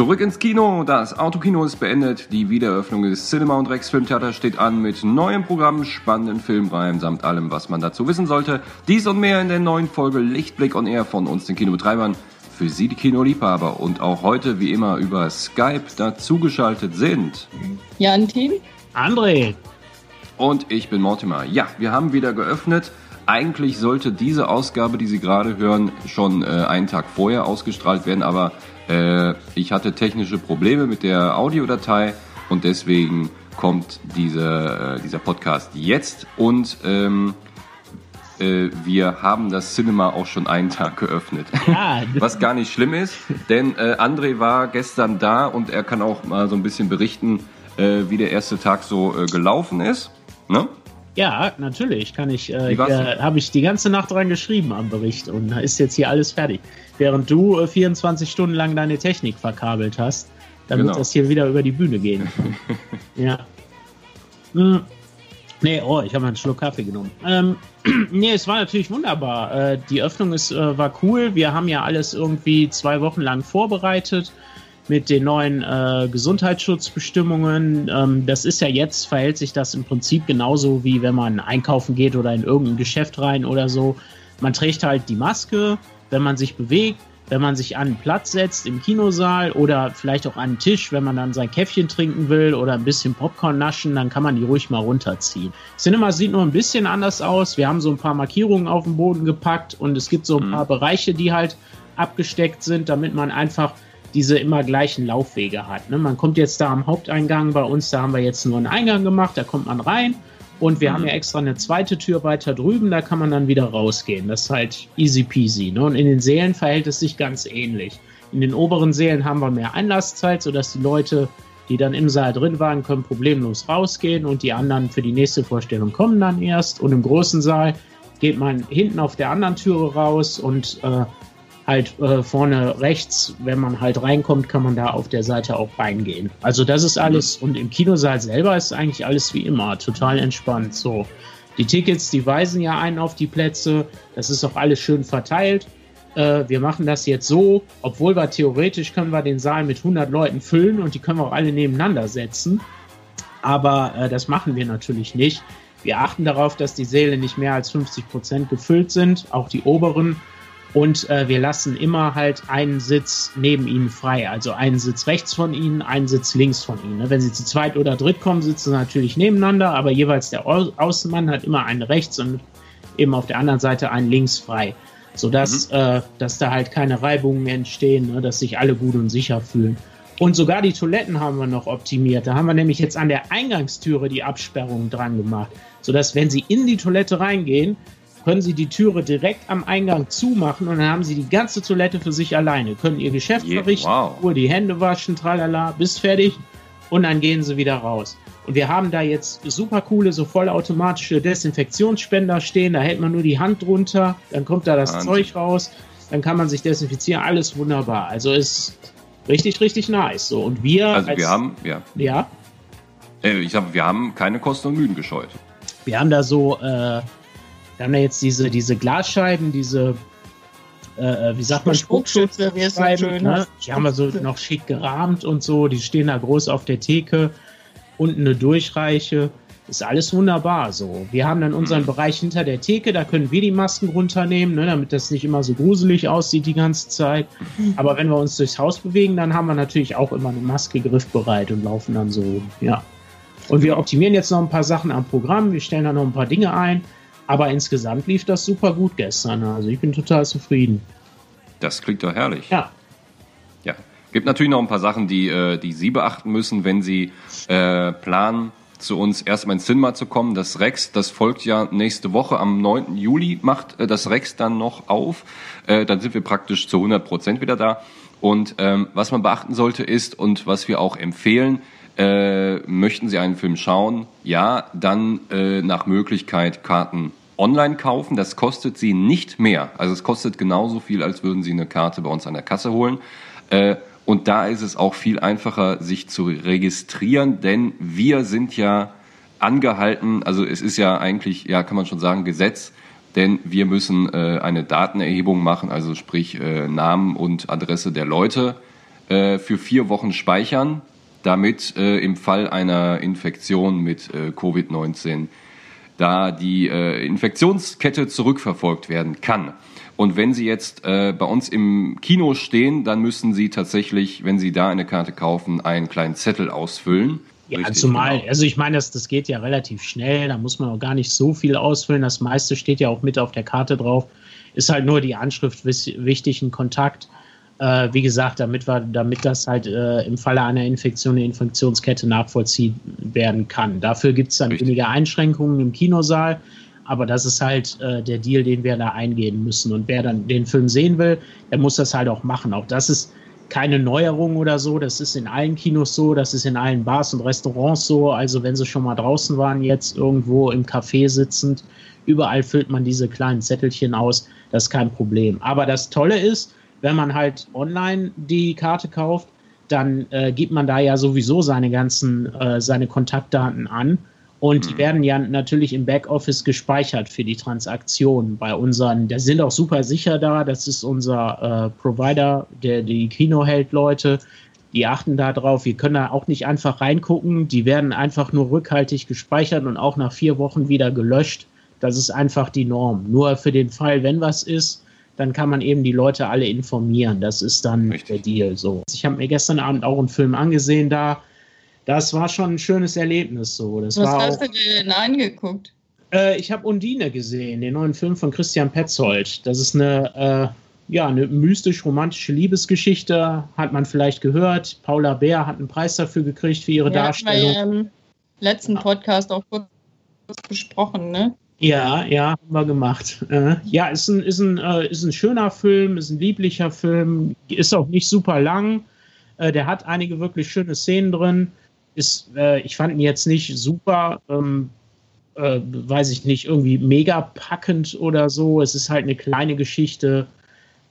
Zurück ins Kino. Das Autokino ist beendet. Die Wiedereröffnung des Cinema und Rex Filmtheater steht an mit neuem Programm, spannenden Filmreihen samt allem, was man dazu wissen sollte. Dies und mehr in der neuen Folge Lichtblick on Air von uns, den Kinobetreibern. Für Sie, die Kinoliebhaber. Und auch heute, wie immer, über Skype dazugeschaltet sind. Jantin. André. Und ich bin Mortimer. Ja, wir haben wieder geöffnet. Eigentlich sollte diese Ausgabe, die Sie gerade hören, schon äh, einen Tag vorher ausgestrahlt werden, aber äh, ich hatte technische Probleme mit der Audiodatei und deswegen kommt diese, äh, dieser Podcast jetzt und ähm, äh, wir haben das Cinema auch schon einen Tag geöffnet. Ja. Was gar nicht schlimm ist, denn äh, André war gestern da und er kann auch mal so ein bisschen berichten, äh, wie der erste Tag so äh, gelaufen ist. Ne? Ja, natürlich kann ich. Äh, habe ich die ganze Nacht dran geschrieben am Bericht und ist jetzt hier alles fertig. Während du äh, 24 Stunden lang deine Technik verkabelt hast, damit genau. das hier wieder über die Bühne gehen kann. ja. Hm. Nee, oh, ich habe einen Schluck Kaffee genommen. Ähm, nee, es war natürlich wunderbar. Äh, die Öffnung ist, äh, war cool. Wir haben ja alles irgendwie zwei Wochen lang vorbereitet mit den neuen äh, Gesundheitsschutzbestimmungen. Ähm, das ist ja jetzt, verhält sich das im Prinzip genauso wie wenn man einkaufen geht oder in irgendein Geschäft rein oder so. Man trägt halt die Maske, wenn man sich bewegt, wenn man sich an einen Platz setzt im Kinosaal oder vielleicht auch an einen Tisch, wenn man dann sein Käffchen trinken will oder ein bisschen Popcorn naschen, dann kann man die ruhig mal runterziehen. Cinema sieht nur ein bisschen anders aus. Wir haben so ein paar Markierungen auf den Boden gepackt und es gibt so ein mhm. paar Bereiche, die halt abgesteckt sind, damit man einfach diese immer gleichen Laufwege hat. Ne? Man kommt jetzt da am Haupteingang bei uns, da haben wir jetzt nur einen Eingang gemacht, da kommt man rein und wir mhm. haben ja extra eine zweite Tür weiter drüben, da kann man dann wieder rausgehen. Das ist halt easy peasy. Ne? Und in den Sälen verhält es sich ganz ähnlich. In den oberen Sälen haben wir mehr Einlasszeit, sodass die Leute, die dann im Saal drin waren, können problemlos rausgehen und die anderen für die nächste Vorstellung kommen dann erst. Und im großen Saal geht man hinten auf der anderen Türe raus und äh, halt äh, vorne rechts, wenn man halt reinkommt, kann man da auf der Seite auch reingehen. Also das ist alles mhm. und im Kinosaal selber ist eigentlich alles wie immer, total entspannt. So, die Tickets, die weisen ja einen auf die Plätze, das ist auch alles schön verteilt. Äh, wir machen das jetzt so, obwohl wir theoretisch können wir den Saal mit 100 Leuten füllen und die können wir auch alle nebeneinander setzen. Aber äh, das machen wir natürlich nicht. Wir achten darauf, dass die Säle nicht mehr als 50 Prozent gefüllt sind, auch die oberen. Und äh, wir lassen immer halt einen Sitz neben ihnen frei. Also einen Sitz rechts von ihnen, einen Sitz links von ihnen. Ne? Wenn sie zu zweit oder dritt kommen, sitzen sie natürlich nebeneinander, aber jeweils der Au Außenmann hat immer einen rechts und eben auf der anderen Seite einen links frei. Sodass mhm. äh, dass da halt keine Reibungen entstehen, ne? dass sich alle gut und sicher fühlen. Und sogar die Toiletten haben wir noch optimiert. Da haben wir nämlich jetzt an der Eingangstüre die Absperrung dran gemacht. Sodass, wenn Sie in die Toilette reingehen, können Sie die Türe direkt am Eingang zumachen und dann haben Sie die ganze Toilette für sich alleine. Können Ihr Geschäft verrichten, wow. Uhr die Hände waschen, tralala, bis fertig und dann gehen Sie wieder raus. Und wir haben da jetzt super coole, so vollautomatische Desinfektionsspender stehen. Da hält man nur die Hand drunter, dann kommt da das Wahnsinn. Zeug raus, dann kann man sich desinfizieren. Alles wunderbar. Also ist richtig, richtig nice. So und wir. Also als, wir haben, ja. Ja. Äh, ich sag, wir haben keine Kosten und Mühen gescheut. Wir haben da so äh, wir haben da jetzt diese, diese Glasscheiben, diese, äh, äh wie sagt man, Spuckschütze, wie so ne? Die haben wir so noch schick gerahmt und so, die stehen da groß auf der Theke, unten eine Durchreiche. Ist alles wunderbar so. Wir haben dann unseren Bereich hinter der Theke, da können wir die Masken runternehmen, ne, damit das nicht immer so gruselig aussieht die ganze Zeit. Aber wenn wir uns durchs Haus bewegen, dann haben wir natürlich auch immer eine Maske griffbereit und laufen dann so, ja. Und wir optimieren jetzt noch ein paar Sachen am Programm, wir stellen da noch ein paar Dinge ein. Aber insgesamt lief das super gut gestern. Also ich bin total zufrieden. Das klingt doch herrlich. Ja. Ja. Gibt natürlich noch ein paar Sachen, die, äh, die Sie beachten müssen, wenn Sie äh, planen, zu uns erstmal ins Cinema zu kommen. Das Rex, das folgt ja nächste Woche. Am 9. Juli macht äh, das Rex dann noch auf. Äh, dann sind wir praktisch zu 100 Prozent wieder da. Und ähm, was man beachten sollte ist, und was wir auch empfehlen, äh, möchten Sie einen Film schauen? Ja, dann äh, nach Möglichkeit Karten online kaufen. Das kostet sie nicht mehr. Also es kostet genauso viel, als würden sie eine Karte bei uns an der Kasse holen. Äh, und da ist es auch viel einfacher, sich zu registrieren, denn wir sind ja angehalten, also es ist ja eigentlich, ja, kann man schon sagen, Gesetz, denn wir müssen äh, eine Datenerhebung machen, also sprich äh, Namen und Adresse der Leute äh, für vier Wochen speichern, damit äh, im Fall einer Infektion mit äh, Covid-19 da die äh, Infektionskette zurückverfolgt werden kann. Und wenn Sie jetzt äh, bei uns im Kino stehen, dann müssen Sie tatsächlich, wenn Sie da eine Karte kaufen, einen kleinen Zettel ausfüllen. Ja, Richtig, zumal, genau. also ich meine, das, das geht ja relativ schnell, da muss man auch gar nicht so viel ausfüllen. Das meiste steht ja auch mit auf der Karte drauf. Ist halt nur die Anschrift wichtig, ein Kontakt. Äh, wie gesagt, damit, wir, damit das halt äh, im Falle einer Infektion eine Infektionskette nachvollziehen werden kann. Dafür gibt es dann Richtig. weniger Einschränkungen im Kinosaal. Aber das ist halt äh, der Deal, den wir da eingehen müssen. Und wer dann den Film sehen will, der muss das halt auch machen. Auch das ist keine Neuerung oder so. Das ist in allen Kinos so, das ist in allen Bars und Restaurants so. Also wenn sie schon mal draußen waren, jetzt irgendwo im Café sitzend, überall füllt man diese kleinen Zettelchen aus. Das ist kein Problem. Aber das Tolle ist, wenn man halt online die Karte kauft, dann äh, gibt man da ja sowieso seine ganzen, äh, seine Kontaktdaten an und die mhm. werden ja natürlich im Backoffice gespeichert für die Transaktionen bei unseren. Der sind auch super sicher da. Das ist unser äh, Provider, der die Kino hält, Leute. Die achten da drauf. Wir können da auch nicht einfach reingucken. Die werden einfach nur rückhaltig gespeichert und auch nach vier Wochen wieder gelöscht. Das ist einfach die Norm. Nur für den Fall, wenn was ist, dann kann man eben die Leute alle informieren. Das ist dann Richtig. der Deal. So. Ich habe mir gestern Abend auch einen Film angesehen da das war schon ein schönes Erlebnis so. Das Was war hast auch, du dir denn angeguckt? Äh, ich habe Undine gesehen, den neuen Film von Christian Petzold. Das ist eine, äh, ja, eine mystisch-romantische Liebesgeschichte, hat man vielleicht gehört. Paula Bär hat einen Preis dafür gekriegt für ihre ja, Darstellung. Wir im letzten Podcast auch kurz besprochen, ne? Ja, ja, haben wir gemacht. Äh, ja, ist ein, ist, ein, äh, ist ein schöner Film, ist ein lieblicher Film, ist auch nicht super lang. Äh, der hat einige wirklich schöne Szenen drin ist, äh, ich fand ihn jetzt nicht super, ähm, äh, weiß ich nicht, irgendwie mega packend oder so. Es ist halt eine kleine Geschichte,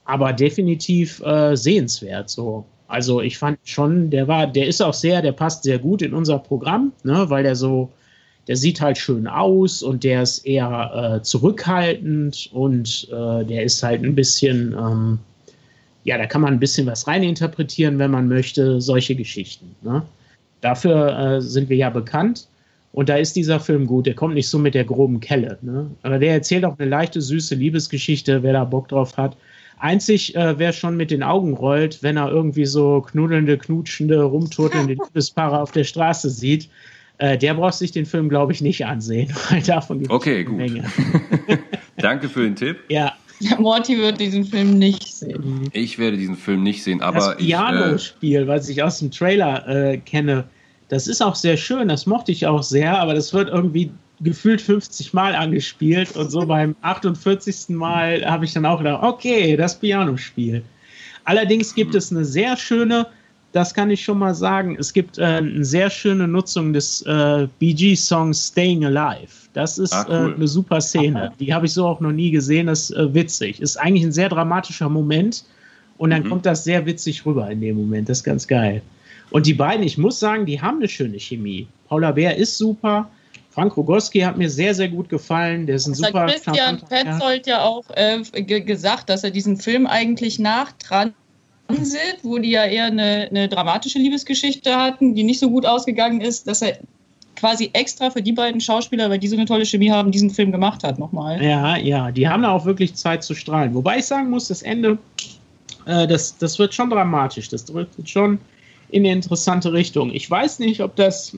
aber definitiv äh, sehenswert so. Also ich fand schon, der war, der ist auch sehr, der passt sehr gut in unser Programm, ne, weil der so, der sieht halt schön aus und der ist eher äh, zurückhaltend und äh, der ist halt ein bisschen, ähm, ja, da kann man ein bisschen was reininterpretieren, wenn man möchte, solche Geschichten. Ne? Dafür äh, sind wir ja bekannt. Und da ist dieser Film gut. Der kommt nicht so mit der groben Kelle. Ne? Aber der erzählt auch eine leichte, süße Liebesgeschichte, wer da Bock drauf hat. Einzig, äh, wer schon mit den Augen rollt, wenn er irgendwie so knuddelnde, knutschende, rumturtelnde Liebespaare auf der Straße sieht, äh, der braucht sich den Film, glaube ich, nicht ansehen. Weil davon gibt okay, gut. Menge. Danke für den Tipp. Ja. Morty wird diesen Film nicht sehen. Ich werde diesen Film nicht sehen, aber. Das Piano-Spiel, äh, was ich aus dem Trailer äh, kenne, das ist auch sehr schön, das mochte ich auch sehr, aber das wird irgendwie gefühlt 50 Mal angespielt und so beim 48. Mal habe ich dann auch gedacht, okay, das Pianospiel. Allerdings gibt es eine sehr schöne das kann ich schon mal sagen. Es gibt äh, eine sehr schöne Nutzung des äh, BG-Songs Staying Alive. Das ist ah, cool. äh, eine super Szene. Die habe ich so auch noch nie gesehen. Das ist äh, witzig. Ist eigentlich ein sehr dramatischer Moment und dann mhm. kommt das sehr witzig rüber in dem Moment. Das ist ganz geil. Und die beiden, ich muss sagen, die haben eine schöne Chemie. Paula Bär ist super. Frank Rogowski hat mir sehr, sehr gut gefallen. Der ist ein das super. Hat Christian Petzold ja auch äh, gesagt, dass er diesen Film eigentlich nach Transit, wo die ja eher eine, eine dramatische Liebesgeschichte hatten, die nicht so gut ausgegangen ist, dass er quasi extra für die beiden Schauspieler, weil die so eine tolle Chemie haben, diesen Film gemacht hat nochmal. Ja, ja, die haben da auch wirklich Zeit zu strahlen. Wobei ich sagen muss, das Ende, äh, das, das wird schon dramatisch. Das drückt schon in eine interessante Richtung. Ich weiß nicht, ob das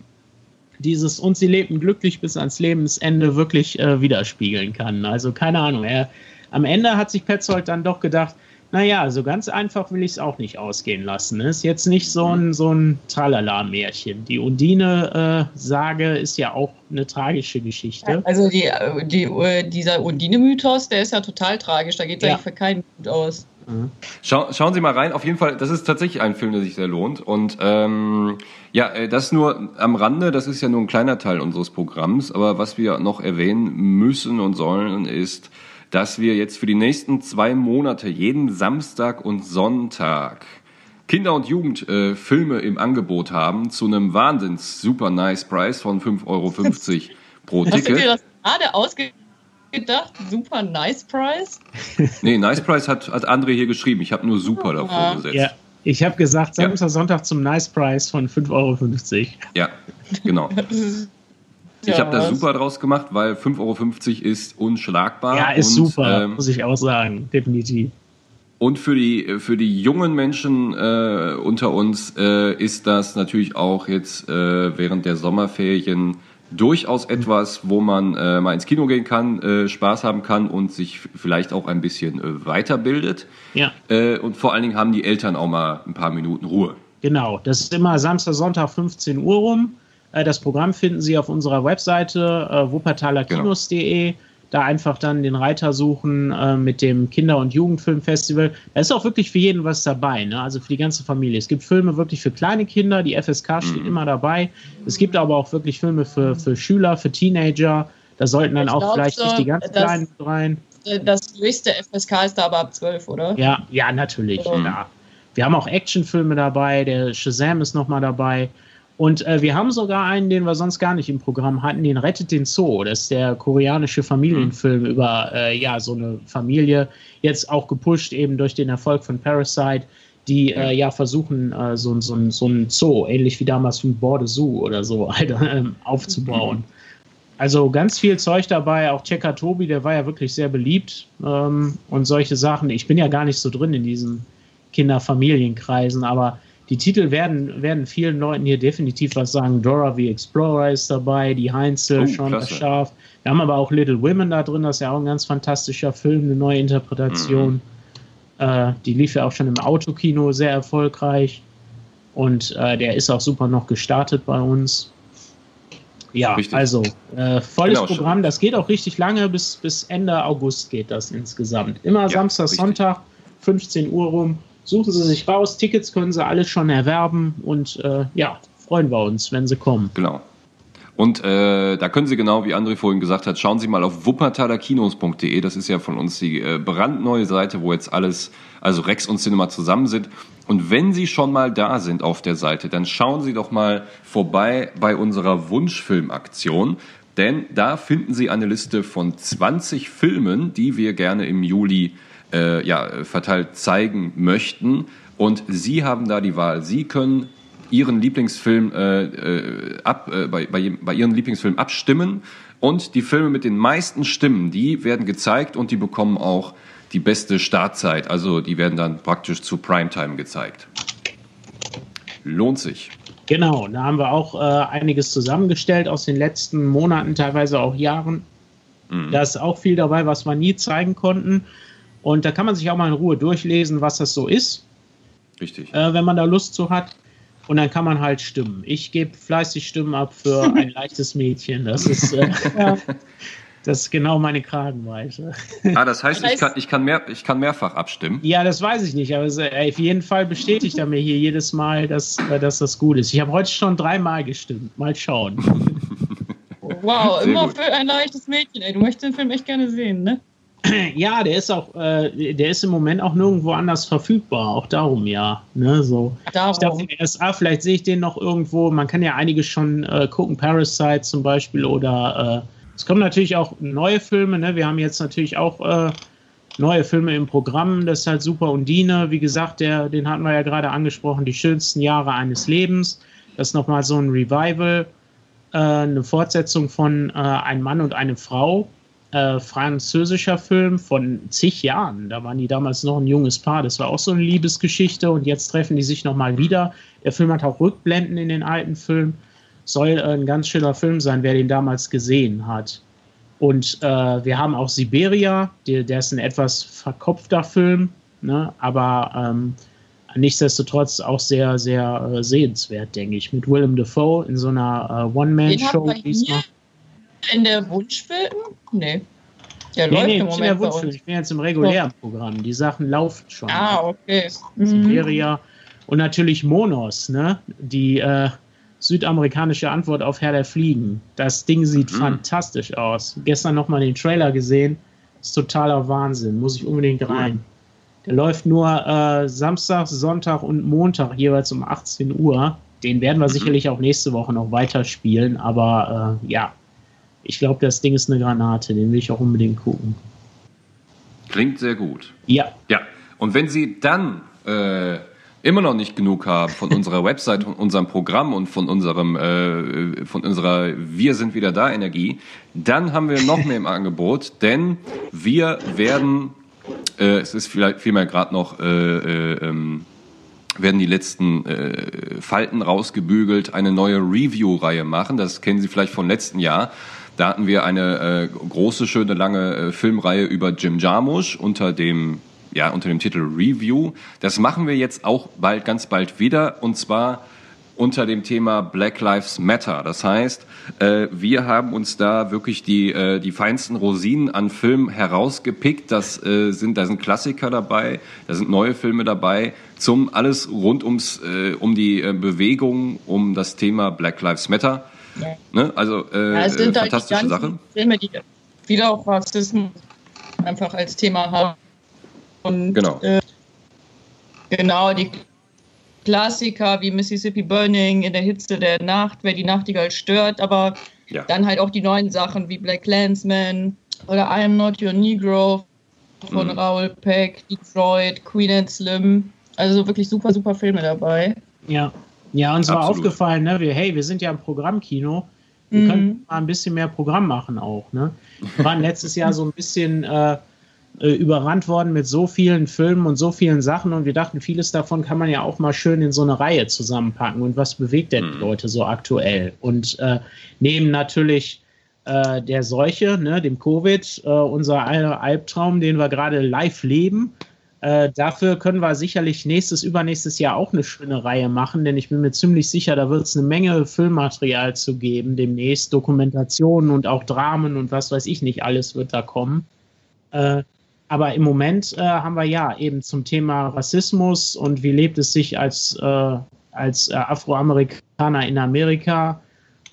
dieses und sie lebten glücklich bis ans Lebensende wirklich äh, widerspiegeln kann. Also keine Ahnung. Er, am Ende hat sich Petzold dann doch gedacht, naja, so ganz einfach will ich es auch nicht ausgehen lassen. Ist jetzt nicht so ein, so ein Tralala-Märchen. Die Undine-Sage ist ja auch eine tragische Geschichte. Also die, die, dieser Undine-Mythos, der ist ja total tragisch. Da geht es ja. eigentlich für keinen gut aus. Schau, schauen Sie mal rein. Auf jeden Fall, das ist tatsächlich ein Film, der sich sehr lohnt. Und ähm, ja, äh, das nur am Rande. Das ist ja nur ein kleiner Teil unseres Programms. Aber was wir noch erwähnen müssen und sollen, ist dass wir jetzt für die nächsten zwei Monate jeden Samstag und Sonntag Kinder- und Jugendfilme äh, im Angebot haben zu einem wahnsinns super nice Preis von 5,50 Euro pro Ticket. Hast du dir das gerade ausgedacht? Super nice Price? nee, nice Price hat, hat André hier geschrieben. Ich habe nur super davor ja. gesetzt. Ja. Ich habe gesagt, Samstag, ja. Sonntag zum Nice Price von 5,50 Euro. Ja, genau. Ich habe da super draus gemacht, weil 5,50 Euro ist unschlagbar. Ja, ist und, super, ähm, muss ich auch sagen, definitiv. Und für die, für die jungen Menschen äh, unter uns äh, ist das natürlich auch jetzt äh, während der Sommerferien durchaus etwas, wo man äh, mal ins Kino gehen kann, äh, Spaß haben kann und sich vielleicht auch ein bisschen äh, weiterbildet. Ja. Und vor allen Dingen haben die Eltern auch mal ein paar Minuten Ruhe. Genau, das ist immer Samstag, Sonntag 15 Uhr rum. Äh, das Programm finden Sie auf unserer Webseite äh, wuppertalerkinos.de. Genau. Da einfach dann den Reiter suchen äh, mit dem Kinder- und Jugendfilmfestival. Da ist auch wirklich für jeden was dabei, ne? also für die ganze Familie. Es gibt Filme wirklich für kleine Kinder, die FSK steht mhm. immer dabei. Es gibt aber auch wirklich Filme für, für Schüler, für Teenager. Da sollten dann ich auch vielleicht so, nicht die ganz kleinen rein. Das höchste FSK ist da aber ab 12, oder? Ja, ja, natürlich. Mhm. Ja. Wir haben auch Actionfilme dabei, der Shazam ist nochmal dabei. Und äh, wir haben sogar einen, den wir sonst gar nicht im Programm hatten, den Rettet den Zoo. Das ist der koreanische Familienfilm mhm. über äh, ja, so eine Familie, jetzt auch gepusht eben durch den Erfolg von Parasite, die äh, ja versuchen, äh, so, so, so ein Zoo, ähnlich wie damals ein Borde Zoo oder so, halt, ähm, aufzubauen. Mhm. Also ganz viel Zeug dabei, auch Checker Tobi, der war ja wirklich sehr beliebt ähm, und solche Sachen. Ich bin ja gar nicht so drin in diesen Kinderfamilienkreisen, aber die Titel werden, werden vielen Leuten hier definitiv was sagen. Dora the Explorer ist dabei, die Heinzel, oh, schon das Schaf. Wir haben aber auch Little Women da drin, das ist ja auch ein ganz fantastischer Film, eine neue Interpretation. Mhm. Äh, die lief ja auch schon im Autokino sehr erfolgreich. Und äh, der ist auch super noch gestartet bei uns. Ja, richtig. also äh, volles genau, Programm. Schon. Das geht auch richtig lange, bis, bis Ende August geht das insgesamt. Immer ja, Samstag, richtig. Sonntag, 15 Uhr rum. Suchen Sie sich raus, Tickets können Sie alle schon erwerben und äh, ja, freuen wir uns, wenn Sie kommen. Genau. Und äh, da können Sie genau, wie André vorhin gesagt hat, schauen Sie mal auf wuppertalerkinos.de. Das ist ja von uns die äh, brandneue Seite, wo jetzt alles, also Rex und Cinema zusammen sind. Und wenn Sie schon mal da sind auf der Seite, dann schauen Sie doch mal vorbei bei unserer Wunschfilmaktion. Denn da finden Sie eine Liste von 20 Filmen, die wir gerne im Juli äh, ja, verteilt zeigen möchten. Und Sie haben da die Wahl. Sie können Ihren Lieblingsfilm äh, äh, ab, äh, bei, bei, bei Ihren Lieblingsfilm abstimmen. Und die Filme mit den meisten Stimmen, die werden gezeigt und die bekommen auch die beste Startzeit. Also die werden dann praktisch zu Primetime gezeigt. Lohnt sich. Genau, da haben wir auch äh, einiges zusammengestellt aus den letzten Monaten, teilweise auch Jahren. Mhm. Da ist auch viel dabei, was wir nie zeigen konnten. Und da kann man sich auch mal in Ruhe durchlesen, was das so ist. Richtig. Äh, wenn man da Lust zu hat. Und dann kann man halt stimmen. Ich gebe fleißig Stimmen ab für ein leichtes Mädchen. Das ist, äh, das ist genau meine Kragenweite. Ah, das heißt, ich kann, ich, kann mehr, ich kann mehrfach abstimmen? Ja, das weiß ich nicht. Aber es, äh, auf jeden Fall bestätigt er mir hier jedes Mal, dass, äh, dass das gut ist. Ich habe heute schon dreimal gestimmt. Mal schauen. Wow, Sehr immer gut. für ein leichtes Mädchen. Ey, du möchtest den Film echt gerne sehen, ne? Ja, der ist auch, äh, der ist im Moment auch nirgendwo anders verfügbar, auch darum ja. Ne, so. Darum. Ich dachte erst, ah, vielleicht sehe ich den noch irgendwo. Man kann ja einige schon äh, gucken, Parasite zum Beispiel oder äh, es kommen natürlich auch neue Filme. Ne? Wir haben jetzt natürlich auch äh, neue Filme im Programm. Das ist halt super. Undine, wie gesagt, der, den hatten wir ja gerade angesprochen, die schönsten Jahre eines Lebens. Das ist nochmal so ein Revival, äh, eine Fortsetzung von äh, Ein Mann und eine Frau äh, französischer Film von zig Jahren. Da waren die damals noch ein junges Paar. Das war auch so eine Liebesgeschichte und jetzt treffen die sich nochmal wieder. Der Film hat auch Rückblenden in den alten Film. Soll äh, ein ganz schöner Film sein, wer den damals gesehen hat. Und äh, wir haben auch Siberia, der, der, ist ein etwas verkopfter Film, ne? aber ähm, nichtsdestotrotz auch sehr, sehr äh, sehenswert, denke ich. Mit Willem Dafoe in so einer äh, One-Man-Show diesmal. In der Wunschfilm? Nee. Der nee, läuft nee, im Moment der Wunschfilm. Ich bin jetzt im regulären oh. Programm. Die Sachen laufen schon. Ah, okay. Siberia. Mhm. Und natürlich Monos, ne? Die äh, südamerikanische Antwort auf Herr der Fliegen. Das Ding sieht mhm. fantastisch aus. Gestern nochmal den Trailer gesehen. Ist totaler Wahnsinn. Muss ich unbedingt rein. Der läuft nur äh, Samstag, Sonntag und Montag jeweils um 18 Uhr. Den werden wir mhm. sicherlich auch nächste Woche noch weiterspielen, aber äh, ja, ich glaube, das Ding ist eine Granate. Den will ich auch unbedingt gucken. Klingt sehr gut. Ja. Ja. Und wenn Sie dann äh, immer noch nicht genug haben von unserer Website, von unserem Programm und von unserem, äh, von unserer Wir sind wieder da Energie, dann haben wir noch mehr im Angebot, denn wir werden, äh, es ist vielleicht vielmehr gerade noch, äh, äh, ähm, werden die letzten äh, Falten rausgebügelt, eine neue Review-Reihe machen. Das kennen Sie vielleicht von letzten Jahr. Da hatten wir eine äh, große, schöne, lange äh, Filmreihe über Jim Jarmusch unter dem ja, unter dem Titel Review. Das machen wir jetzt auch bald, ganz bald wieder und zwar unter dem Thema Black Lives Matter. Das heißt, äh, wir haben uns da wirklich die, äh, die feinsten Rosinen an Filmen herausgepickt. Das äh, sind, da sind Klassiker dabei, da sind neue Filme dabei, zum alles rund ums, äh, um die äh, Bewegung, um das Thema Black Lives Matter. Ja. Ne? Also äh, ja, es sind fantastische halt die Sache. Filme, die wieder auch Rassismus einfach als Thema haben. Und genau. Äh, genau, die Klassiker wie Mississippi Burning in der Hitze der Nacht, wer die Nachtigall stört, aber ja. dann halt auch die neuen Sachen wie Black Landsman oder I Am Not Your Negro von mhm. Raoul Peck, Detroit, Queen and Slim. Also wirklich super, super Filme dabei. Ja. Ja, uns war aufgefallen, ne? Wir, hey, wir sind ja im Programmkino. Wir mhm. können mal ein bisschen mehr Programm machen auch. Ne? Wir waren letztes Jahr so ein bisschen äh, äh, überrannt worden mit so vielen Filmen und so vielen Sachen und wir dachten, vieles davon kann man ja auch mal schön in so eine Reihe zusammenpacken und was bewegt denn die mhm. Leute so aktuell? Und äh, neben natürlich äh, der Seuche, ne, dem Covid, äh, unser Albtraum, den wir gerade live leben, äh, dafür können wir sicherlich nächstes, übernächstes Jahr auch eine schöne Reihe machen, denn ich bin mir ziemlich sicher, da wird es eine Menge Filmmaterial zu geben, demnächst Dokumentationen und auch Dramen und was weiß ich nicht, alles wird da kommen. Äh, aber im Moment äh, haben wir ja eben zum Thema Rassismus und wie lebt es sich als, äh, als äh, Afroamerikaner in Amerika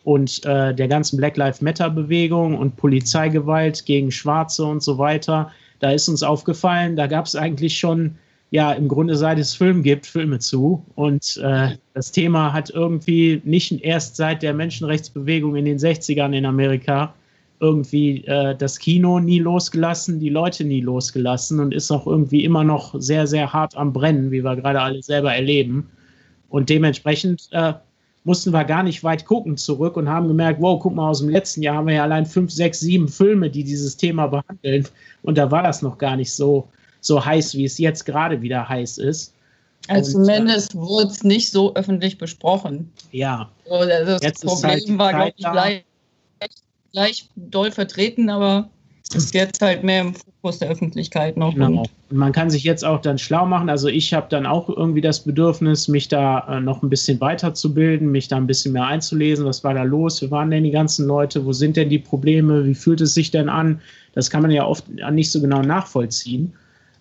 und der ganzen Black Lives Matter Bewegung und Polizeigewalt gegen Schwarze und so weiter. Da ist uns aufgefallen, da gab es eigentlich schon, ja, im Grunde seit es Film gibt, Filme zu. Und äh, das Thema hat irgendwie nicht erst seit der Menschenrechtsbewegung in den 60ern in Amerika irgendwie äh, das Kino nie losgelassen, die Leute nie losgelassen und ist auch irgendwie immer noch sehr, sehr hart am Brennen, wie wir gerade alle selber erleben. Und dementsprechend äh, mussten wir gar nicht weit gucken zurück und haben gemerkt, wow, guck mal, aus dem letzten Jahr haben wir ja allein fünf, sechs, sieben Filme, die dieses Thema behandeln. Und da war das noch gar nicht so, so heiß, wie es jetzt gerade wieder heiß ist. Also zumindest wurde es nicht so öffentlich besprochen. Ja. So, das jetzt Problem halt war, glaube ich, gleich gleich doll vertreten, aber ist jetzt halt mehr im Fokus der Öffentlichkeit noch. Genau. Und man kann sich jetzt auch dann schlau machen. Also ich habe dann auch irgendwie das Bedürfnis, mich da äh, noch ein bisschen weiterzubilden, mich da ein bisschen mehr einzulesen. Was war da los? Wie waren denn die ganzen Leute? Wo sind denn die Probleme? Wie fühlt es sich denn an? Das kann man ja oft nicht so genau nachvollziehen.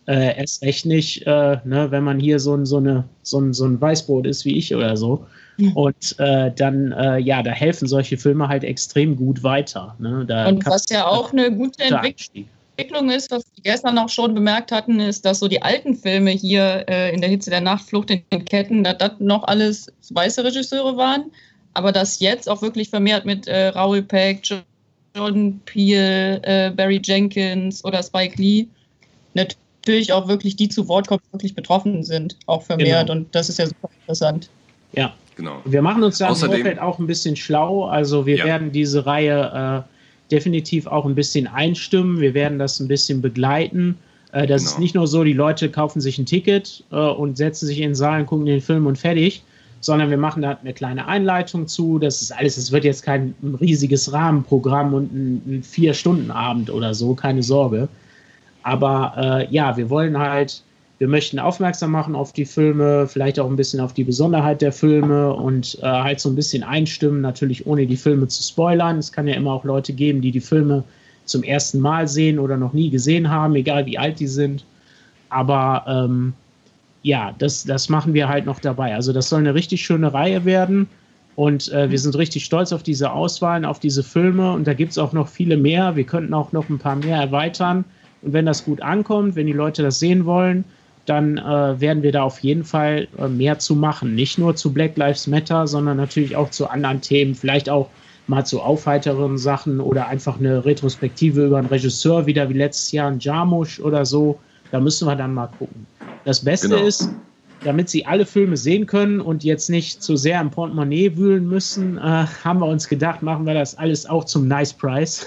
Äh, erst recht nicht, äh, ne, wenn man hier so so, eine, so, ein, so ein Weißbrot ist wie ich oder so. Und äh, dann, äh, ja, da helfen solche Filme halt extrem gut weiter. Ne? und was ja auch eine gute Entwicklung ist, was wir gestern auch schon bemerkt hatten, ist, dass so die alten Filme hier äh, in der Hitze der Nachtflucht in den Ketten, dass das noch alles weiße Regisseure waren, aber dass jetzt auch wirklich vermehrt mit äh, Raoul Peck, Jordan Peele, äh, Barry Jenkins oder Spike Lee natürlich auch wirklich die zu Wort kommen, die wirklich betroffen sind, auch vermehrt. Genau. Und das ist ja super interessant. Ja, Genau. Wir machen uns da Außerdem, im Vorfeld auch ein bisschen schlau. Also wir ja. werden diese Reihe äh, definitiv auch ein bisschen einstimmen. Wir werden das ein bisschen begleiten. Äh, das genau. ist nicht nur so, die Leute kaufen sich ein Ticket äh, und setzen sich in den Saal und gucken den Film und fertig, sondern wir machen da eine kleine Einleitung zu. Das ist alles, es wird jetzt kein riesiges Rahmenprogramm und ein, ein Vier-Stunden-Abend oder so, keine Sorge. Aber äh, ja, wir wollen halt wir möchten aufmerksam machen auf die Filme, vielleicht auch ein bisschen auf die Besonderheit der Filme und äh, halt so ein bisschen einstimmen, natürlich ohne die Filme zu spoilern. Es kann ja immer auch Leute geben, die die Filme zum ersten Mal sehen oder noch nie gesehen haben, egal wie alt die sind. Aber ähm, ja, das, das machen wir halt noch dabei. Also das soll eine richtig schöne Reihe werden. Und äh, wir sind richtig stolz auf diese Auswahlen, auf diese Filme. Und da gibt es auch noch viele mehr. Wir könnten auch noch ein paar mehr erweitern. Und wenn das gut ankommt, wenn die Leute das sehen wollen, dann äh, werden wir da auf jeden Fall äh, mehr zu machen. Nicht nur zu Black Lives Matter, sondern natürlich auch zu anderen Themen, vielleicht auch mal zu aufheiteren Sachen oder einfach eine Retrospektive über einen Regisseur, wieder wie letztes Jahr ein Jarmusch oder so. Da müssen wir dann mal gucken. Das Beste genau. ist, damit Sie alle Filme sehen können und jetzt nicht zu sehr im Portemonnaie wühlen müssen, äh, haben wir uns gedacht, machen wir das alles auch zum Nice Price.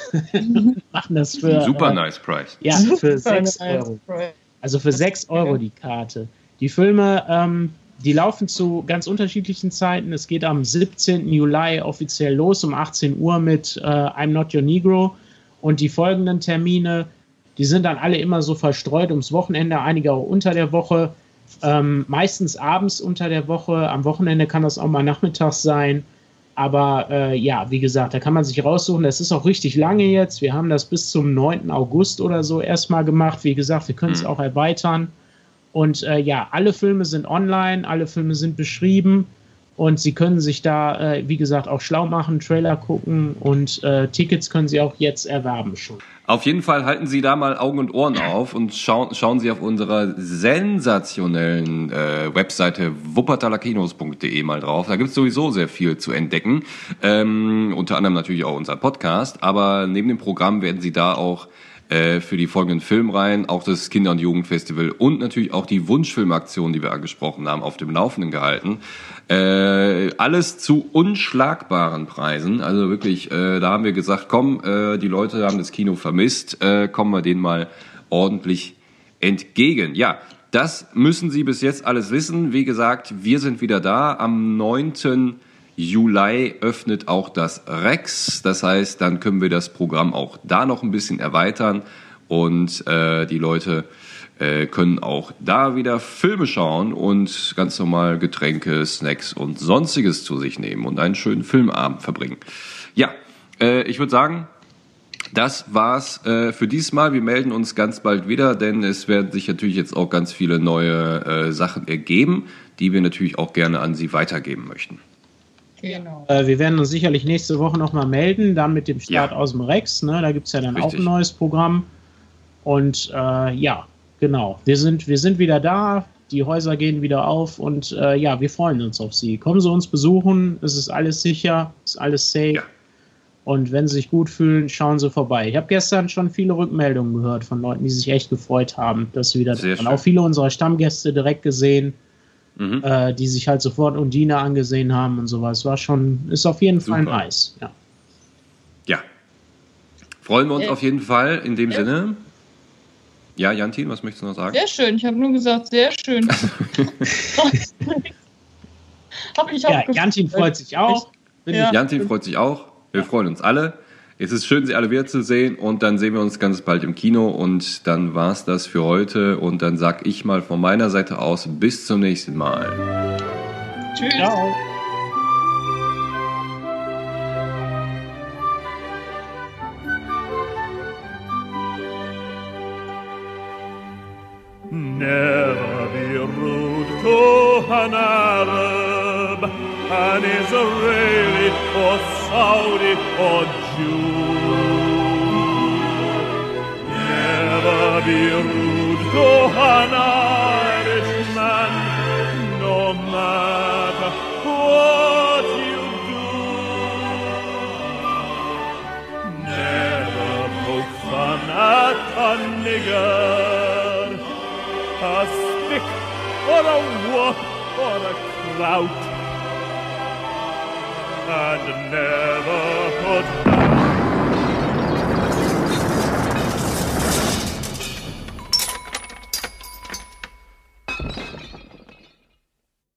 machen das für. Super äh, Nice Price. Ja, für 6 Euro. Also für 6 Euro die Karte. Die Filme, ähm, die laufen zu ganz unterschiedlichen Zeiten. Es geht am 17. Juli offiziell los um 18 Uhr mit äh, I'm Not Your Negro. Und die folgenden Termine, die sind dann alle immer so verstreut ums Wochenende, einige auch unter der Woche. Ähm, meistens abends unter der Woche. Am Wochenende kann das auch mal nachmittags sein. Aber äh, ja, wie gesagt, da kann man sich raussuchen. Das ist auch richtig lange jetzt. Wir haben das bis zum 9. August oder so erstmal gemacht. Wie gesagt, wir können es mhm. auch erweitern. Und äh, ja, alle Filme sind online, alle Filme sind beschrieben. Und Sie können sich da, äh, wie gesagt, auch schlau machen, Trailer gucken und äh, Tickets können Sie auch jetzt erwerben schon. Auf jeden Fall halten Sie da mal Augen und Ohren auf und schauen, schauen Sie auf unserer sensationellen äh, Webseite wuppertalerkinos.de mal drauf. Da gibt es sowieso sehr viel zu entdecken. Ähm, unter anderem natürlich auch unser Podcast. Aber neben dem Programm werden Sie da auch äh, für die folgenden Filmreihen, auch das Kinder- und Jugendfestival und natürlich auch die Wunschfilmaktion, die wir angesprochen haben, auf dem Laufenden gehalten. Äh, alles zu unschlagbaren Preisen. Also wirklich, äh, da haben wir gesagt, komm, äh, die Leute haben das Kino vermisst, äh, kommen wir denen mal ordentlich entgegen. Ja, das müssen Sie bis jetzt alles wissen. Wie gesagt, wir sind wieder da am 9. Juli öffnet auch das Rex. Das heißt, dann können wir das Programm auch da noch ein bisschen erweitern und äh, die Leute äh, können auch da wieder Filme schauen und ganz normal Getränke, Snacks und sonstiges zu sich nehmen und einen schönen Filmabend verbringen. Ja, äh, ich würde sagen, das war's äh, für diesmal. Wir melden uns ganz bald wieder, denn es werden sich natürlich jetzt auch ganz viele neue äh, Sachen ergeben, die wir natürlich auch gerne an Sie weitergeben möchten. Genau. Äh, wir werden uns sicherlich nächste Woche nochmal melden, dann mit dem Start ja. aus dem Rex. Ne? Da gibt es ja dann Richtig. auch ein neues Programm. Und äh, ja, genau. Wir sind, wir sind wieder da. Die Häuser gehen wieder auf und äh, ja, wir freuen uns auf Sie. Kommen Sie uns besuchen. Es ist alles sicher, es ist alles safe. Ja. Und wenn Sie sich gut fühlen, schauen Sie vorbei. Ich habe gestern schon viele Rückmeldungen gehört von Leuten, die sich echt gefreut haben, dass Sie wieder da sind. Auch viele unserer Stammgäste direkt gesehen mhm. äh, die sich halt sofort Undine angesehen haben und sowas. War schon, ist auf jeden Super. Fall nice, ja. Ja. Freuen wir uns äh, auf jeden Fall in dem äh, Sinne. Ja, Jantin, was möchtest du noch sagen? Sehr schön, ich habe nur gesagt, sehr schön. hab ich auch ja, Jantin freut sich auch. Ja. Jantin freut sich auch. Wir freuen uns alle. Es ist schön, Sie alle wiederzusehen und dann sehen wir uns ganz bald im Kino und dann war's das für heute und dann sag ich mal von meiner Seite aus bis zum nächsten Mal. Tschüss. Ciao. Never be rude to an Arab, an Israeli or Saudi or Jew. Never be rude to an Irishman, no matter what you do. Never poke fun at a nigger, a stick or a whoop or a clout and never put down.